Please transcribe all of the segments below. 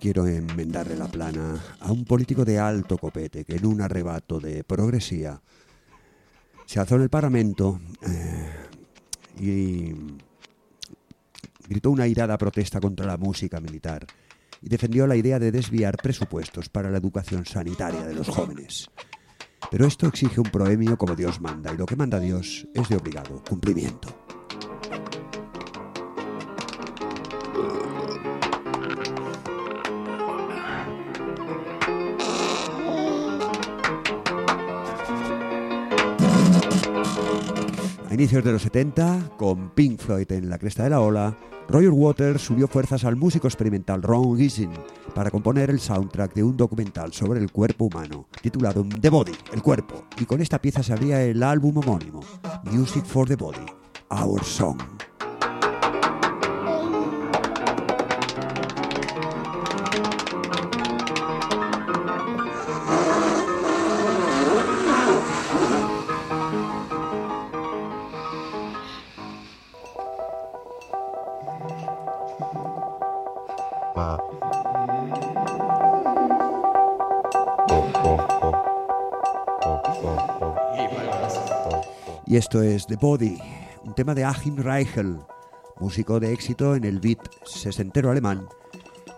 quiero enmendarle la plana a un político de alto copete que en un arrebato de progresía se alzó en el parlamento eh, y gritó una irada protesta contra la música militar y defendió la idea de desviar presupuestos para la educación sanitaria de los jóvenes. Pero esto exige un proemio como Dios manda y lo que manda Dios es de obligado cumplimiento. Inicios de los 70, con Pink Floyd en la cresta de la ola, Roger Waters subió fuerzas al músico experimental Ron Gissing para componer el soundtrack de un documental sobre el cuerpo humano, titulado The Body, el cuerpo, y con esta pieza se abría el álbum homónimo, Music for the Body, Our Song. Y esto es The Body, un tema de Achim Reichel, músico de éxito en el beat sesentero alemán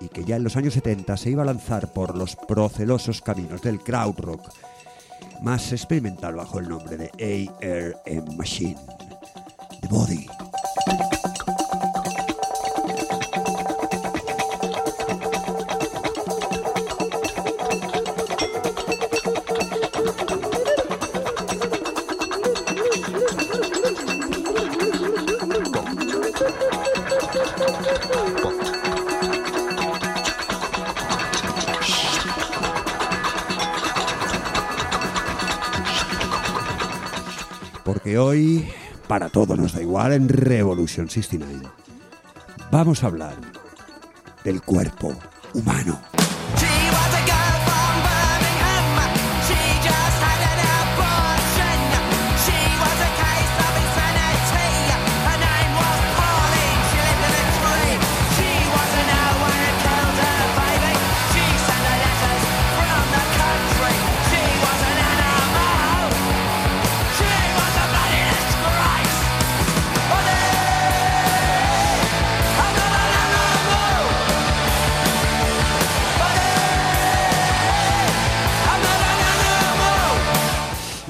y que ya en los años 70 se iba a lanzar por los procelosos caminos del krautrock, más experimental bajo el nombre de ARM Machine. The Body. Para todo nos da igual en Revolution 69. Vamos a hablar del cuerpo humano.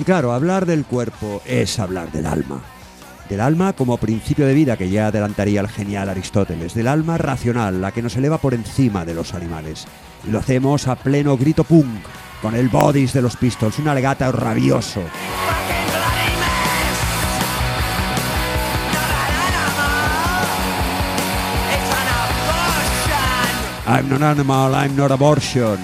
Y claro, hablar del cuerpo es hablar del alma. Del alma como principio de vida que ya adelantaría el genial Aristóteles. Del alma racional, la que nos eleva por encima de los animales. Y lo hacemos a pleno grito punk, con el bodies de los Pistols, un alegata rabioso. I'm not animal, I'm not abortion.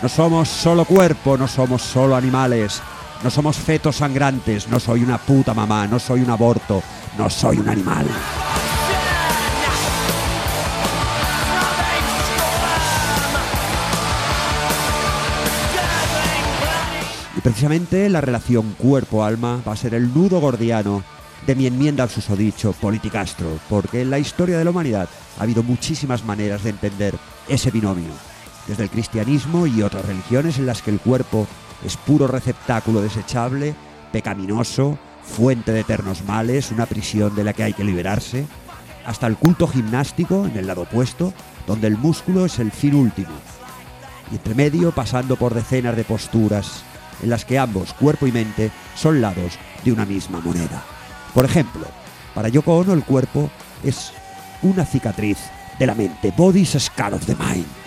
No somos solo cuerpo, no somos solo animales. No somos fetos sangrantes, no soy una puta mamá, no soy un aborto, no soy un animal. Y precisamente la relación cuerpo-alma va a ser el nudo gordiano de mi enmienda al susodicho Politicastro, porque en la historia de la humanidad ha habido muchísimas maneras de entender ese binomio, desde el cristianismo y otras religiones en las que el cuerpo es puro receptáculo desechable, pecaminoso, fuente de eternos males, una prisión de la que hay que liberarse, hasta el culto gimnástico en el lado opuesto, donde el músculo es el fin último, y entre medio pasando por decenas de posturas en las que ambos, cuerpo y mente, son lados de una misma moneda. Por ejemplo, para Yoko Ono el cuerpo es una cicatriz de la mente, body's scar of the mind.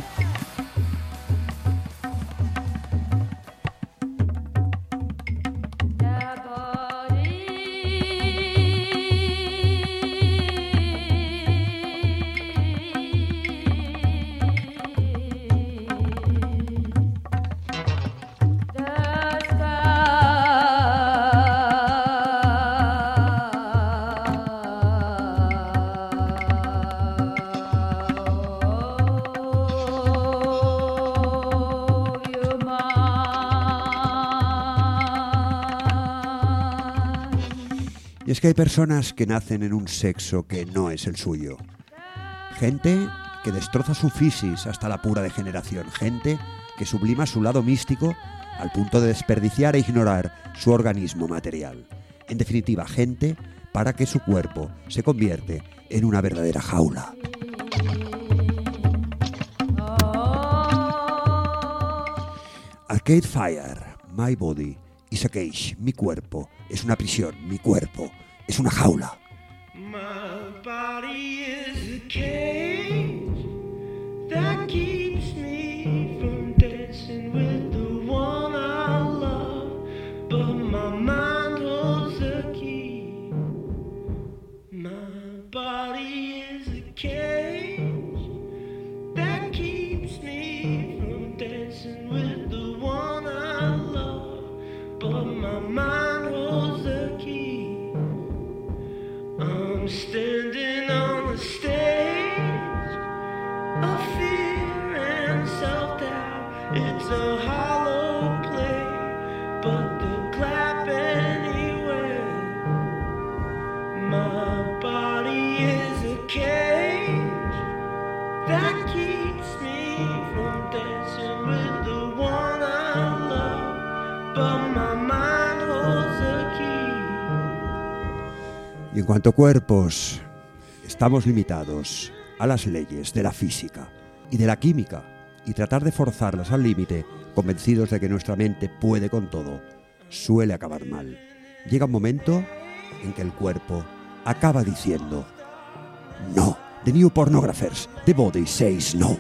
Hay personas que nacen en un sexo que no es el suyo. Gente que destroza su fisis hasta la pura degeneración. Gente que sublima su lado místico al punto de desperdiciar e ignorar su organismo material. En definitiva, gente para que su cuerpo se convierte en una verdadera jaula. Arcade Fire, My Body is a Cage, mi cuerpo es una prisión, mi cuerpo es una jaula. Cuanto cuerpos, estamos limitados a las leyes de la física y de la química y tratar de forzarlas al límite, convencidos de que nuestra mente puede con todo, suele acabar mal. Llega un momento en que el cuerpo acaba diciendo no. The New Pornographers, The Body Says No.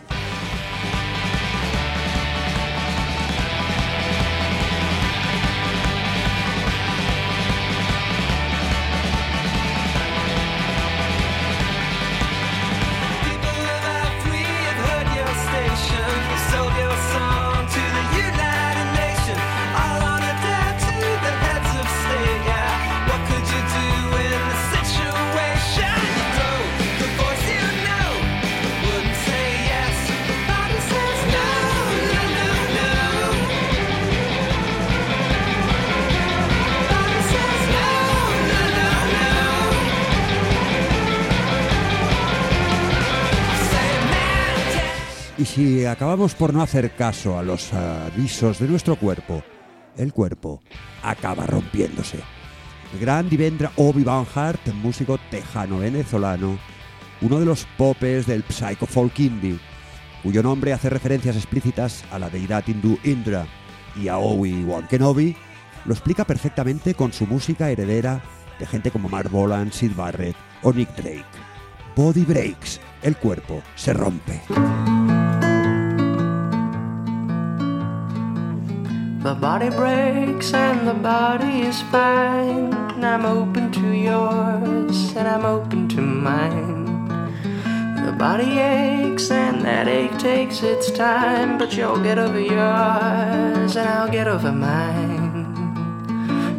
Acabamos por no hacer caso a los avisos de nuestro cuerpo, el cuerpo acaba rompiéndose. El gran Divendra Obi Van Hart, músico tejano-venezolano, uno de los popes del psycho folk indie, cuyo nombre hace referencias explícitas a la deidad hindú Indra y a Obi-Wan Kenobi, lo explica perfectamente con su música heredera de gente como Mark Bolan, Sid Barrett o Nick Drake. Body breaks, el cuerpo se rompe. The body breaks and the body is fine. I'm open to yours and I'm open to mine. The body aches and that ache takes its time, but you'll get over yours and I'll get over mine.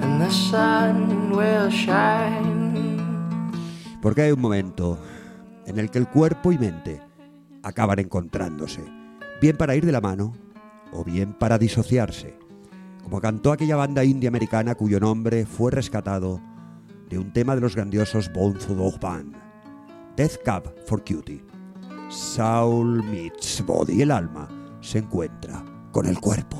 And the sun will shine. Porque hay un momento en el que el cuerpo y mente acaban encontrándose, bien para ir de la mano o bien para disociarse, como cantó aquella banda india americana cuyo nombre fue rescatado de un tema de los grandiosos Bones Dog Band, Death Cab for Cutie. Soul meets body, el alma se encuentra con el cuerpo.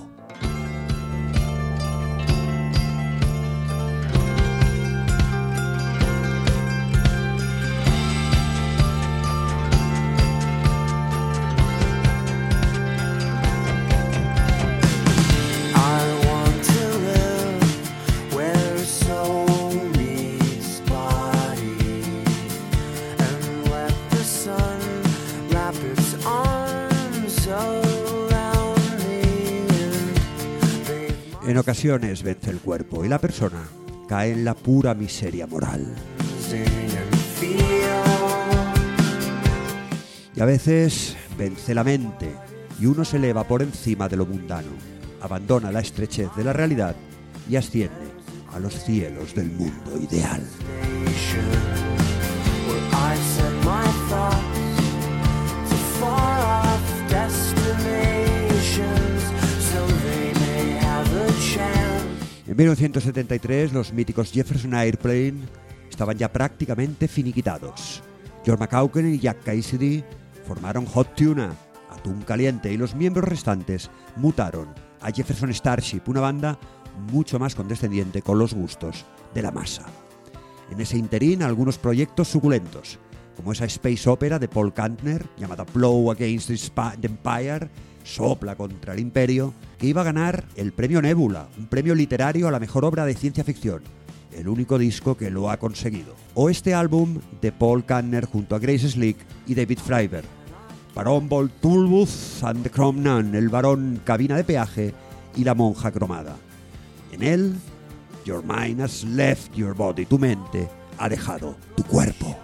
Vence el cuerpo y la persona cae en la pura miseria moral. Y a veces vence la mente y uno se eleva por encima de lo mundano, abandona la estrechez de la realidad y asciende a los cielos del mundo ideal. En 1973, los míticos Jefferson Airplane estaban ya prácticamente finiquitados. George McCauken y Jack Cassidy formaron Hot Tuna, Atún Caliente, y los miembros restantes mutaron a Jefferson Starship, una banda mucho más condescendiente con los gustos de la masa. En ese interín, algunos proyectos suculentos, como esa space opera de Paul Kantner llamada Blow Against the Empire, sopla contra el imperio, que iba a ganar el premio Nebula, un premio literario a la mejor obra de ciencia ficción, el único disco que lo ha conseguido. O este álbum de Paul Kantner junto a Grace Slick y David Freiber, Barón Voltulbus and the Chrome Nun, el varón cabina de peaje y la monja cromada. En él, Your mind has left your body, tu mente ha dejado tu cuerpo.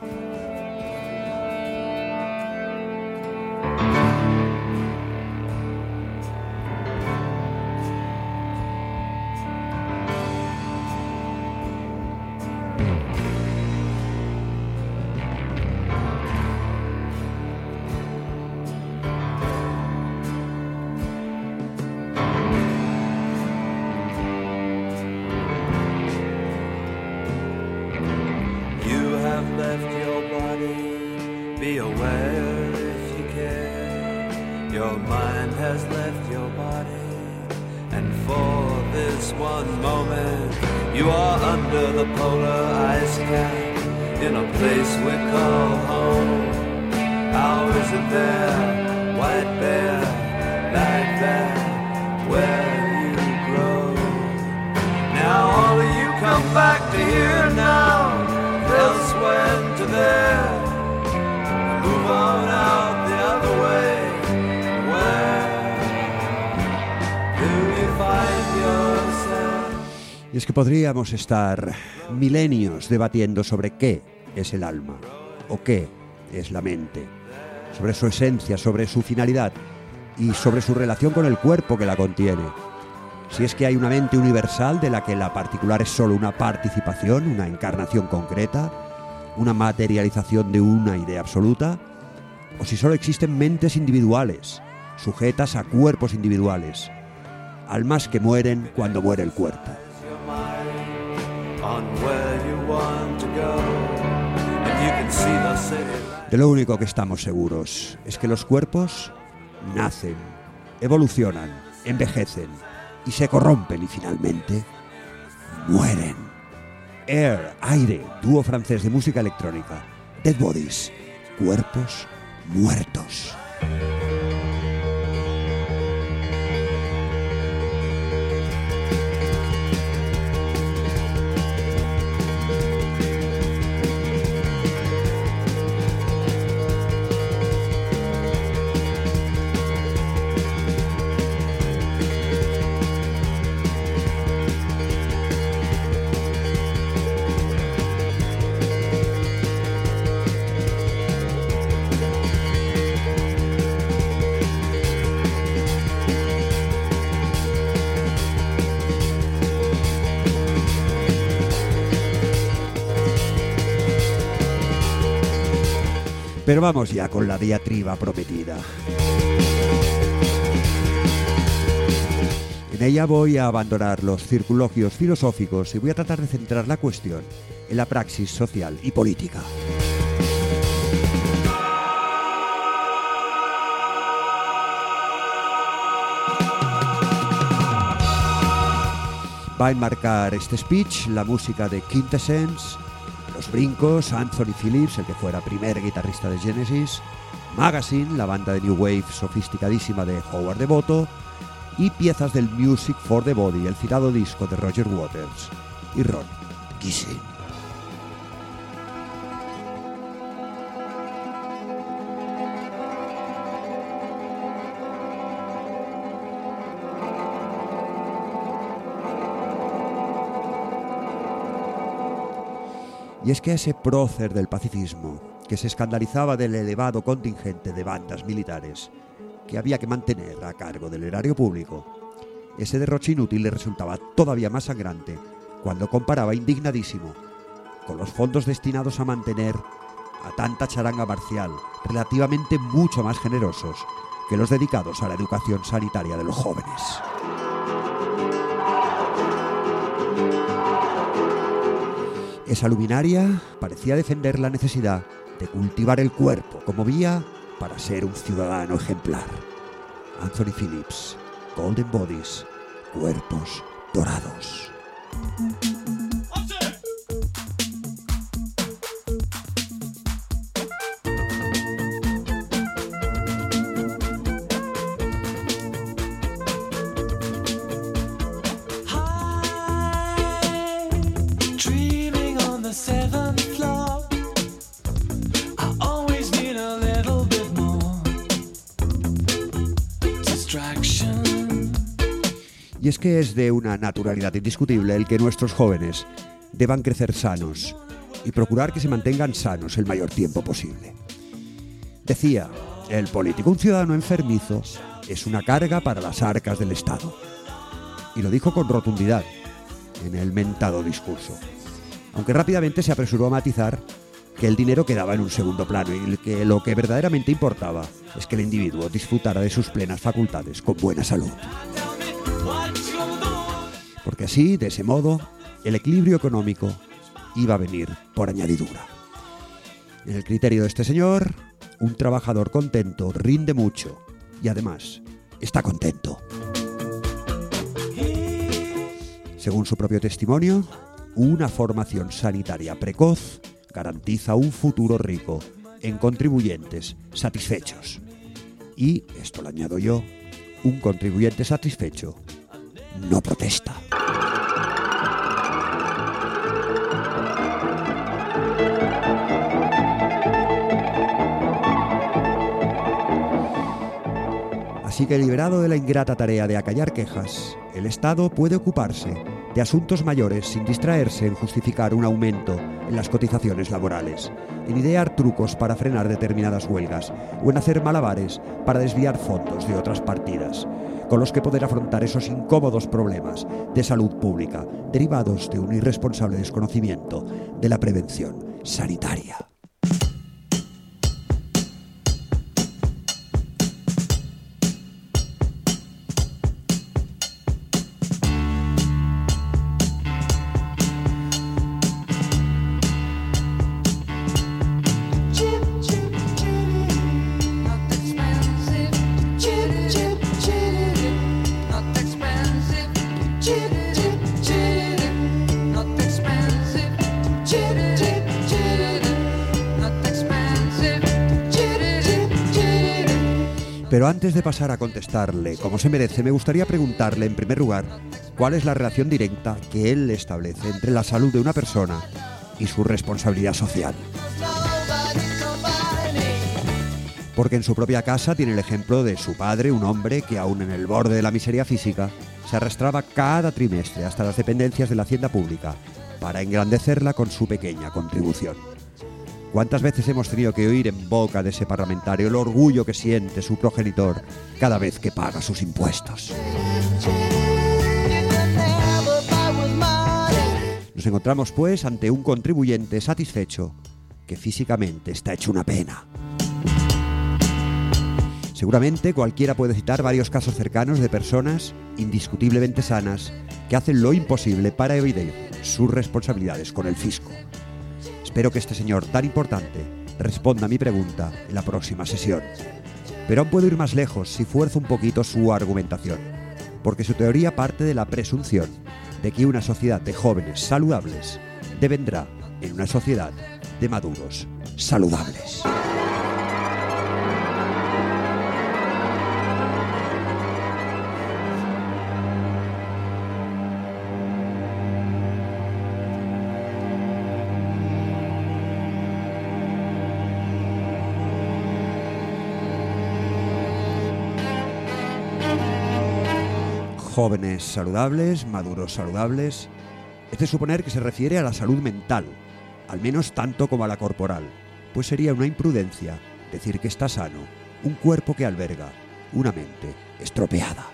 You are under the polar ice cap in a place we call home. How is it there, white bear, Y es que podríamos estar milenios debatiendo sobre qué es el alma o qué es la mente, sobre su esencia, sobre su finalidad y sobre su relación con el cuerpo que la contiene. Si es que hay una mente universal de la que la particular es solo una participación, una encarnación concreta, una materialización de una idea absoluta, o si solo existen mentes individuales, sujetas a cuerpos individuales, almas que mueren cuando muere el cuerpo. De lo único que estamos seguros es que los cuerpos nacen, evolucionan, envejecen y se corrompen y finalmente mueren. Air, aire, dúo francés de música electrónica. Dead Bodies, cuerpos muertos. Pero vamos ya con la diatriba prometida. En ella voy a abandonar los circunloquios filosóficos y voy a tratar de centrar la cuestión en la praxis social y política. Va a enmarcar este speech la música de Quintessence, Los Brincos, Anthony Phillips, el que fuera primer guitarrista de Genesis, Magazine, la banda de New Wave sofisticadísima de Howard Devoto, y piezas del Music for the Body, el citado disco de Roger Waters y Ron Gissing. Y es que ese prócer del pacifismo, que se escandalizaba del elevado contingente de bandas militares que había que mantener a cargo del erario público, ese derroche inútil le resultaba todavía más sangrante cuando comparaba indignadísimo con los fondos destinados a mantener a tanta charanga marcial, relativamente mucho más generosos que los dedicados a la educación sanitaria de los jóvenes. Esa luminaria parecía defender la necesidad de cultivar el cuerpo como vía para ser un ciudadano ejemplar. Anthony Phillips, Golden Bodies, cuerpos dorados. Que es de una naturalidad indiscutible el que nuestros jóvenes deban crecer sanos y procurar que se mantengan sanos el mayor tiempo posible. Decía, el político, un ciudadano enfermizo, es una carga para las arcas del Estado. Y lo dijo con rotundidad en el mentado discurso. Aunque rápidamente se apresuró a matizar que el dinero quedaba en un segundo plano y que lo que verdaderamente importaba es que el individuo disfrutara de sus plenas facultades con buena salud. Porque así, de ese modo, el equilibrio económico iba a venir por añadidura. En el criterio de este señor, un trabajador contento rinde mucho y además está contento. Según su propio testimonio, una formación sanitaria precoz garantiza un futuro rico en contribuyentes satisfechos. Y, esto lo añado yo, un contribuyente satisfecho no protesta. Así que liberado de la ingrata tarea de acallar quejas, el Estado puede ocuparse de asuntos mayores sin distraerse en justificar un aumento en las cotizaciones laborales, en idear trucos para frenar determinadas huelgas o en hacer malabares para desviar fondos de otras partidas, con los que poder afrontar esos incómodos problemas de salud pública derivados de un irresponsable desconocimiento de la prevención sanitaria. Pero antes de pasar a contestarle como se merece, me gustaría preguntarle en primer lugar cuál es la relación directa que él establece entre la salud de una persona y su responsabilidad social. Porque en su propia casa tiene el ejemplo de su padre, un hombre que aún en el borde de la miseria física se arrastraba cada trimestre hasta las dependencias de la hacienda pública para engrandecerla con su pequeña contribución. ¿Cuántas veces hemos tenido que oír en boca de ese parlamentario el orgullo que siente su progenitor cada vez que paga sus impuestos? Nos encontramos pues ante un contribuyente satisfecho que físicamente está hecho una pena. Seguramente cualquiera puede citar varios casos cercanos de personas indiscutiblemente sanas que hacen lo imposible para evitar sus responsabilidades con el fisco. Espero que este señor tan importante responda a mi pregunta en la próxima sesión. Pero aún puedo ir más lejos si fuerzo un poquito su argumentación, porque su teoría parte de la presunción de que una sociedad de jóvenes saludables devendrá en una sociedad de maduros saludables. Jóvenes saludables, maduros saludables. Es de suponer que se refiere a la salud mental, al menos tanto como a la corporal, pues sería una imprudencia decir que está sano un cuerpo que alberga una mente estropeada.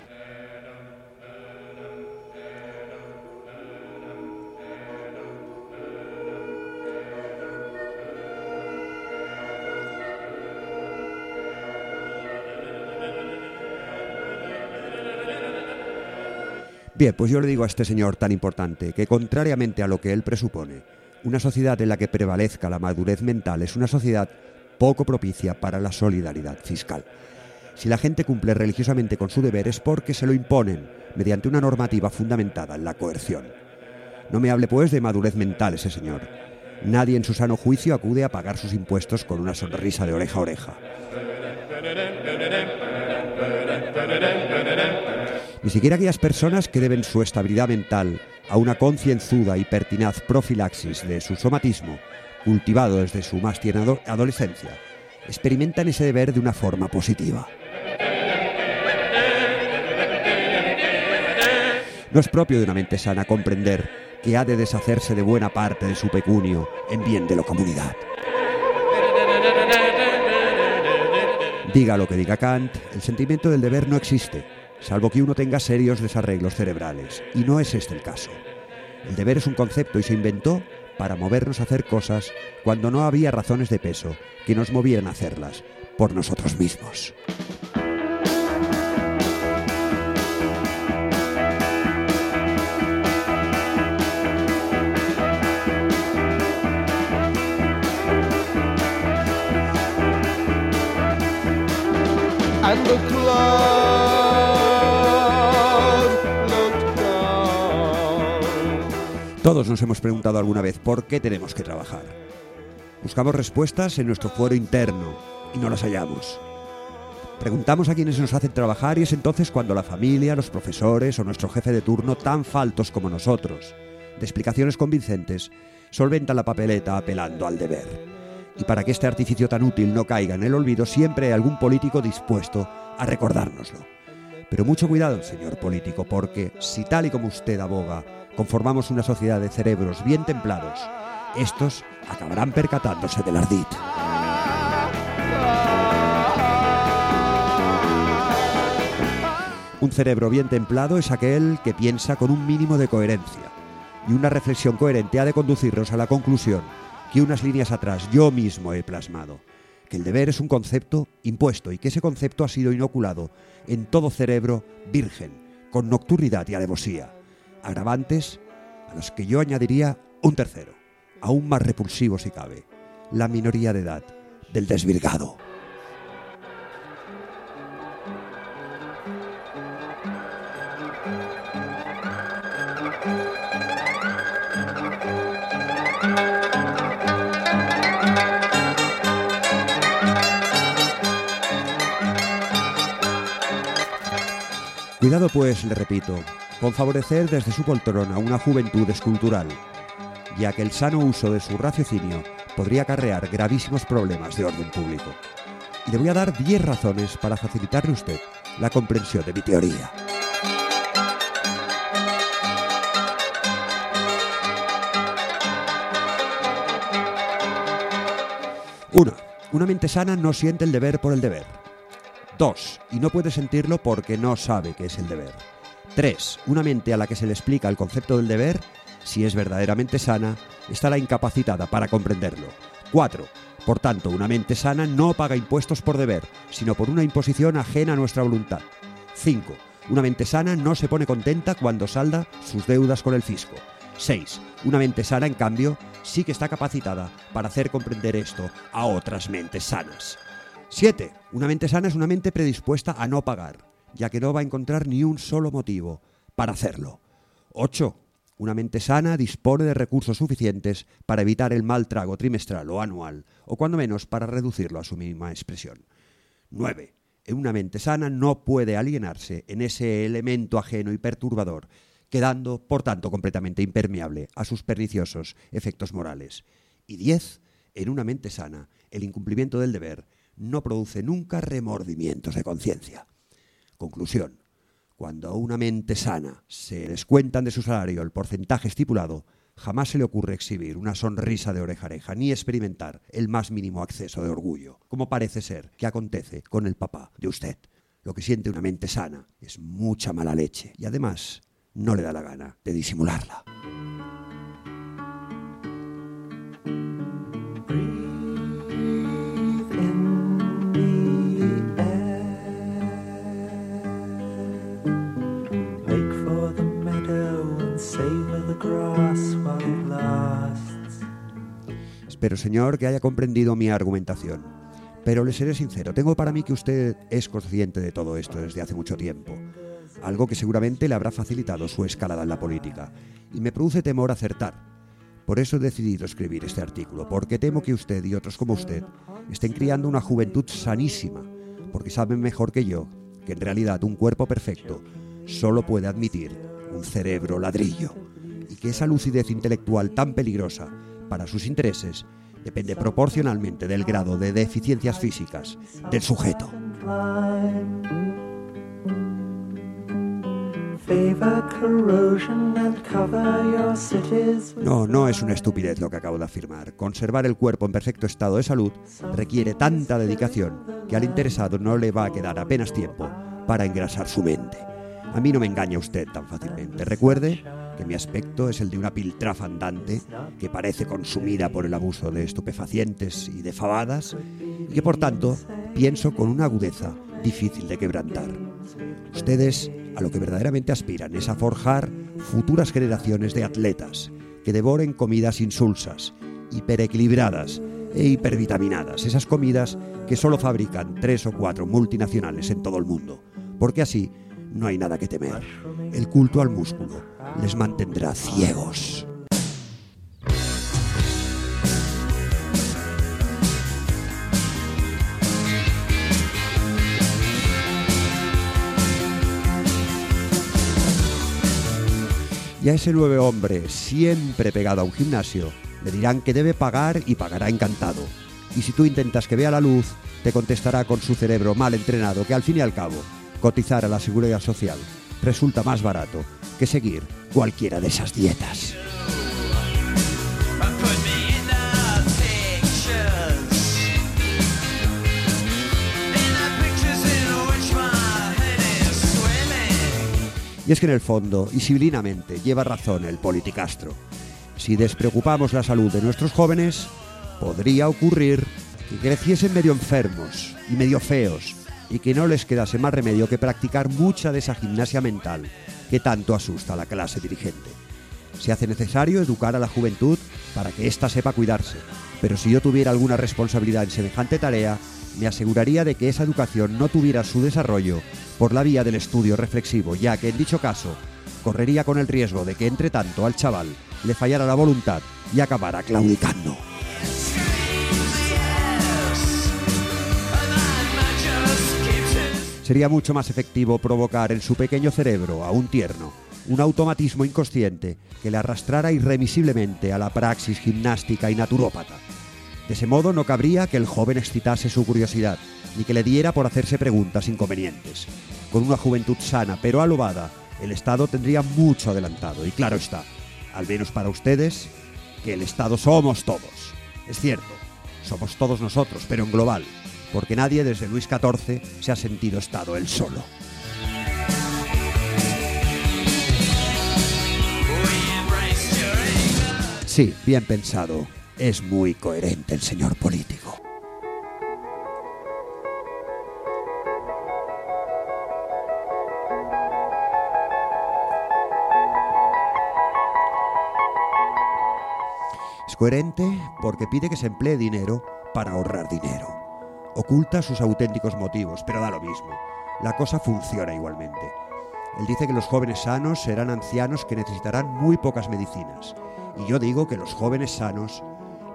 Bien, pues yo le digo a este señor tan importante que contrariamente a lo que él presupone, Una sociedad en la que prevalezca la madurez mental es una sociedad poco propicia para la solidaridad fiscal. Si la gente cumple religiosamente con su deber es porque se lo imponen mediante una normativa fundamentada en la coerción. No me hable pues de madurez mental ese señor. Nadie en su sano juicio acude a pagar sus impuestos con una sonrisa de oreja a oreja. Ni siquiera aquellas personas que deben su estabilidad mental a una concienzuda y pertinaz profilaxis de su somatismo, cultivado desde su más tierna ado- adolescencia, experimentan ese deber de una forma positiva. No es propio de una mente sana comprender que ha de deshacerse de buena parte de su pecunio en bien de la comunidad. Diga lo que diga Kant, el sentimiento del deber no existe, salvo que uno tenga serios desarreglos cerebrales, y no es este el caso. El deber es un concepto y se inventó para movernos a hacer cosas cuando no había razones de peso que nos movieran a hacerlas por nosotros mismos. Todos nos hemos preguntado alguna vez por qué tenemos que trabajar. Buscamos respuestas en nuestro fuero interno y no las hallamos. Preguntamos a quienes nos hacen trabajar y es entonces cuando la familia, los profesores o nuestro jefe de turno, tan faltos como nosotros, de explicaciones convincentes, solventan la papeleta apelando al deber. Y para que este artificio tan útil no caiga en el olvido, siempre hay algún político dispuesto a recordárnoslo. Pero mucho cuidado, señor político, porque si tal y como usted aboga, conformamos una sociedad de cerebros bien templados, estos acabarán percatándose del ardid. Un cerebro bien templado es aquel que piensa con un mínimo de coherencia. Y una reflexión coherente ha de conducirnos a la conclusión que unas líneas atrás yo mismo he plasmado. Que el deber es un concepto impuesto y que ese concepto ha sido inoculado en todo cerebro virgen, con nocturnidad y alevosía. Agravantes a los que yo añadiría un tercero, aún más repulsivo si cabe, la minoría de edad del desvirgado. Cuidado pues, le repito, con favorecer desde su poltrona una juventud escultural, ya que el sano uso de su raciocinio podría acarrear gravísimos problemas de orden público. Y le voy a dar 10 razones para facilitarle a usted la comprensión de mi teoría. Uno, Una mente sana no siente el deber por el deber. 2. Y no puede sentirlo porque no sabe qué es el deber. 3. Una mente a la que se le explica el concepto del deber, si es verdaderamente sana, estará incapacitada para comprenderlo. 4. Por tanto, una mente sana no paga impuestos por deber, sino por una imposición ajena a nuestra voluntad. 5. Una mente sana no se pone contenta cuando salda sus deudas con el fisco. 6. Una mente sana, en cambio, sí que está capacitada para hacer comprender esto a otras mentes sanas. 7. Una mente sana es una mente predispuesta a no pagar, ya que no va a encontrar ni un solo motivo para hacerlo. 8. Una mente sana dispone de recursos suficientes para evitar el mal trago trimestral o anual, o cuando menos para reducirlo a su mínima expresión. 9. En una mente sana no puede alienarse en ese elemento ajeno y perturbador, quedando, por tanto, completamente impermeable a sus perniciosos efectos morales. Y 10. En una mente sana, el incumplimiento del deber no produce nunca remordimientos de conciencia. Conclusión. Cuando a una mente sana se descuentan de su salario el porcentaje estipulado, jamás se le ocurre exhibir una sonrisa de oreja ni experimentar el más mínimo acceso de orgullo, como parece ser que acontece con el papá de usted. Lo que siente una mente sana es mucha mala leche y además no le da la gana de disimularla. Señor, que haya comprendido mi argumentación. Pero le seré sincero, tengo para mí que usted es consciente de todo esto desde hace mucho tiempo. Algo que seguramente le habrá facilitado su escalada en la política. Y me produce temor acertar. Por eso he decidido escribir este artículo, porque temo que usted y otros como usted estén criando una juventud sanísima, porque saben mejor que yo que en realidad un cuerpo perfecto solo puede admitir un cerebro ladrillo, y que esa lucidez intelectual tan peligrosa para sus intereses depende proporcionalmente del grado de deficiencias físicas del sujeto. No, no es una estupidez lo que acabo de afirmar. Conservar el cuerpo en perfecto estado de salud requiere tanta dedicación que al interesado no le va a quedar apenas tiempo para engrasar su mente. A mí no me engaña usted tan fácilmente. Recuerde que mi aspecto es el de una piltrafa andante que parece consumida por el abuso de estupefacientes y de fabadas y que por tanto pienso con una agudeza difícil de quebrantar. Ustedes a lo que verdaderamente aspiran es a forjar futuras generaciones de atletas que devoren comidas insulsas, hiperequilibradas e hipervitaminadas, esas comidas que solo fabrican tres o cuatro multinacionales en todo el mundo, porque así no hay nada que temer. El culto al músculo les mantendrá ciegos. Y a ese nueve hombre, siempre pegado a un gimnasio, le dirán que debe pagar y pagará encantado. Y si tú intentas que vea la luz, te contestará con su cerebro mal entrenado que al fin y al cabo, cotizar a la seguridad social resulta más barato que seguir cualquiera de esas dietas. Y es que en el fondo, y siblinamente, lleva razón el politicastro. Si despreocupamos la salud de nuestros jóvenes, podría ocurrir que creciesen medio enfermos y medio feos y que no les quedase más remedio que practicar mucha de esa gimnasia mental que tanto asusta a la clase dirigente. Se hace necesario educar a la juventud para que ésta sepa cuidarse, pero si yo tuviera alguna responsabilidad en semejante tarea, me aseguraría de que esa educación no tuviera su desarrollo por la vía del estudio reflexivo, ya que en dicho caso correría con el riesgo de que entre tanto al chaval le fallara la voluntad y acabara claudicando. Sería mucho más efectivo provocar en su pequeño cerebro, aún tierno, un automatismo inconsciente que le arrastrara irremisiblemente a la praxis gimnástica y naturópata. De ese modo no cabría que el joven excitase su curiosidad, ni que le diera por hacerse preguntas inconvenientes. Con una juventud sana pero alobada, el Estado tendría mucho adelantado, y claro está, al menos para ustedes, que el Estado somos todos. Es cierto, somos todos nosotros, pero en global, porque nadie desde Luis XIV se ha sentido Estado él solo. Sí, bien pensado. Es muy coherente el señor político. Es coherente porque pide que se emplee dinero para ahorrar dinero. Oculta sus auténticos motivos, pero da lo mismo. La cosa funciona igualmente. Él dice que los jóvenes sanos serán ancianos que necesitarán muy pocas medicinas. Y yo digo que los jóvenes sanos,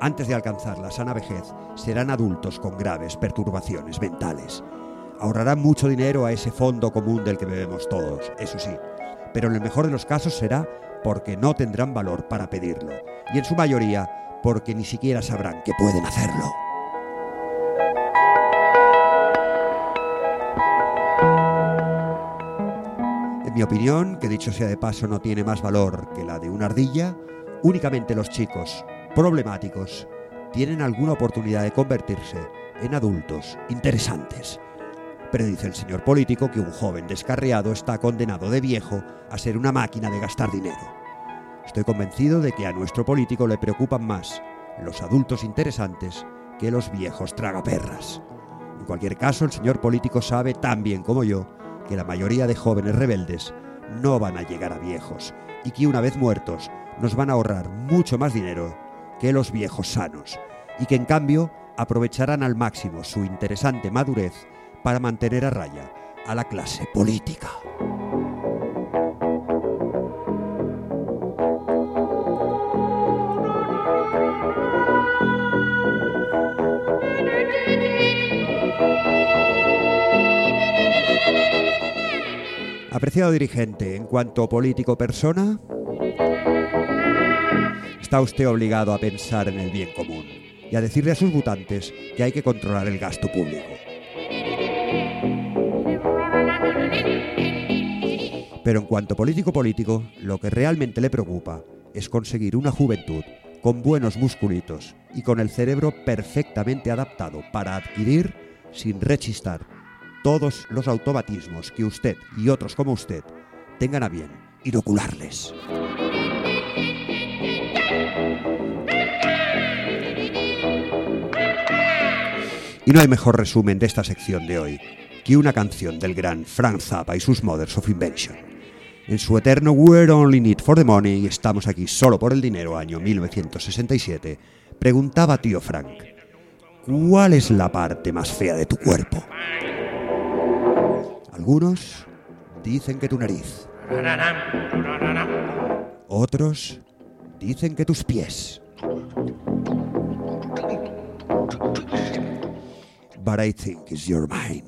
antes de alcanzar la sana vejez, serán adultos con graves perturbaciones mentales. Ahorrarán mucho dinero a ese fondo común del que bebemos todos, eso sí. Pero en el mejor de los casos será porque no tendrán valor para pedirlo. Y en su mayoría porque ni siquiera sabrán que pueden hacerlo. Mi opinión, que dicho sea de paso no tiene más valor que la de una ardilla, únicamente los chicos problemáticos tienen alguna oportunidad de convertirse en adultos interesantes. Pero dice el señor político que un joven descarriado está condenado de viejo a ser una máquina de gastar dinero. Estoy convencido de que a nuestro político le preocupan más los adultos interesantes que los viejos tragaperras. En cualquier caso, el señor político sabe tan bien como yo que la mayoría de jóvenes rebeldes no van a llegar a viejos y que una vez muertos nos van a ahorrar mucho más dinero que los viejos sanos. y que en cambio aprovecharán al máximo su interesante madurez para mantener a raya a la clase política. Apreciado dirigente, en cuanto político persona, está usted obligado a pensar en el bien común y a decirle a sus votantes que hay que controlar el gasto público. Pero en cuanto político político, lo que realmente le preocupa es conseguir una juventud con buenos musculitos y con el cerebro perfectamente adaptado para adquirir, sin rechistar, todos los automatismos que usted y otros como usted tengan a bien inocularles. Y no hay mejor resumen de esta sección de hoy que una canción del gran Frank Zappa y sus Mothers of Invention. En su eterno We're Only Need for the Money estamos aquí solo por el dinero año 1967, preguntaba tío Frank, ¿cuál es la parte más fea de tu cuerpo? Algunos dicen que tu nariz. Otros dicen que tus pies. But I think it's your mind.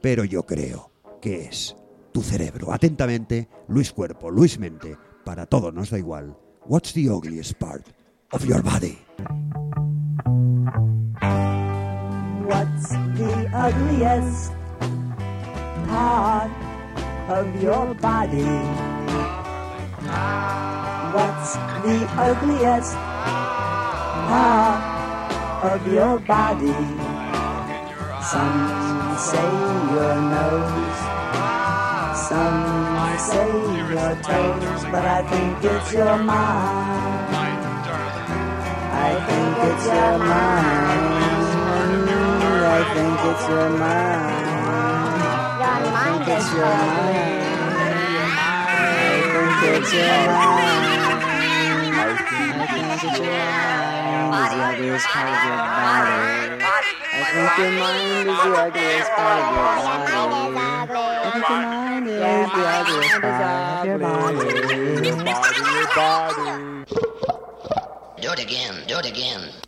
Pero yo creo que es tu cerebro. Atentamente, Luis Cuerpo, Luis Mente. Para todo nos da igual. What's the ugliest part of your body? What's the ugliest part of your body? What's the ugliest part of your body? Some say your nose, some say your toes, but I think it's your mind. I think it's your mind. I think it's your mind. Your Your mind. I think it's your mind. I it's your mind. The ugliest part of your. I think your mind is the ugliest part of your body. I think your mind is the ugliest part of your body. Do it again, do it again.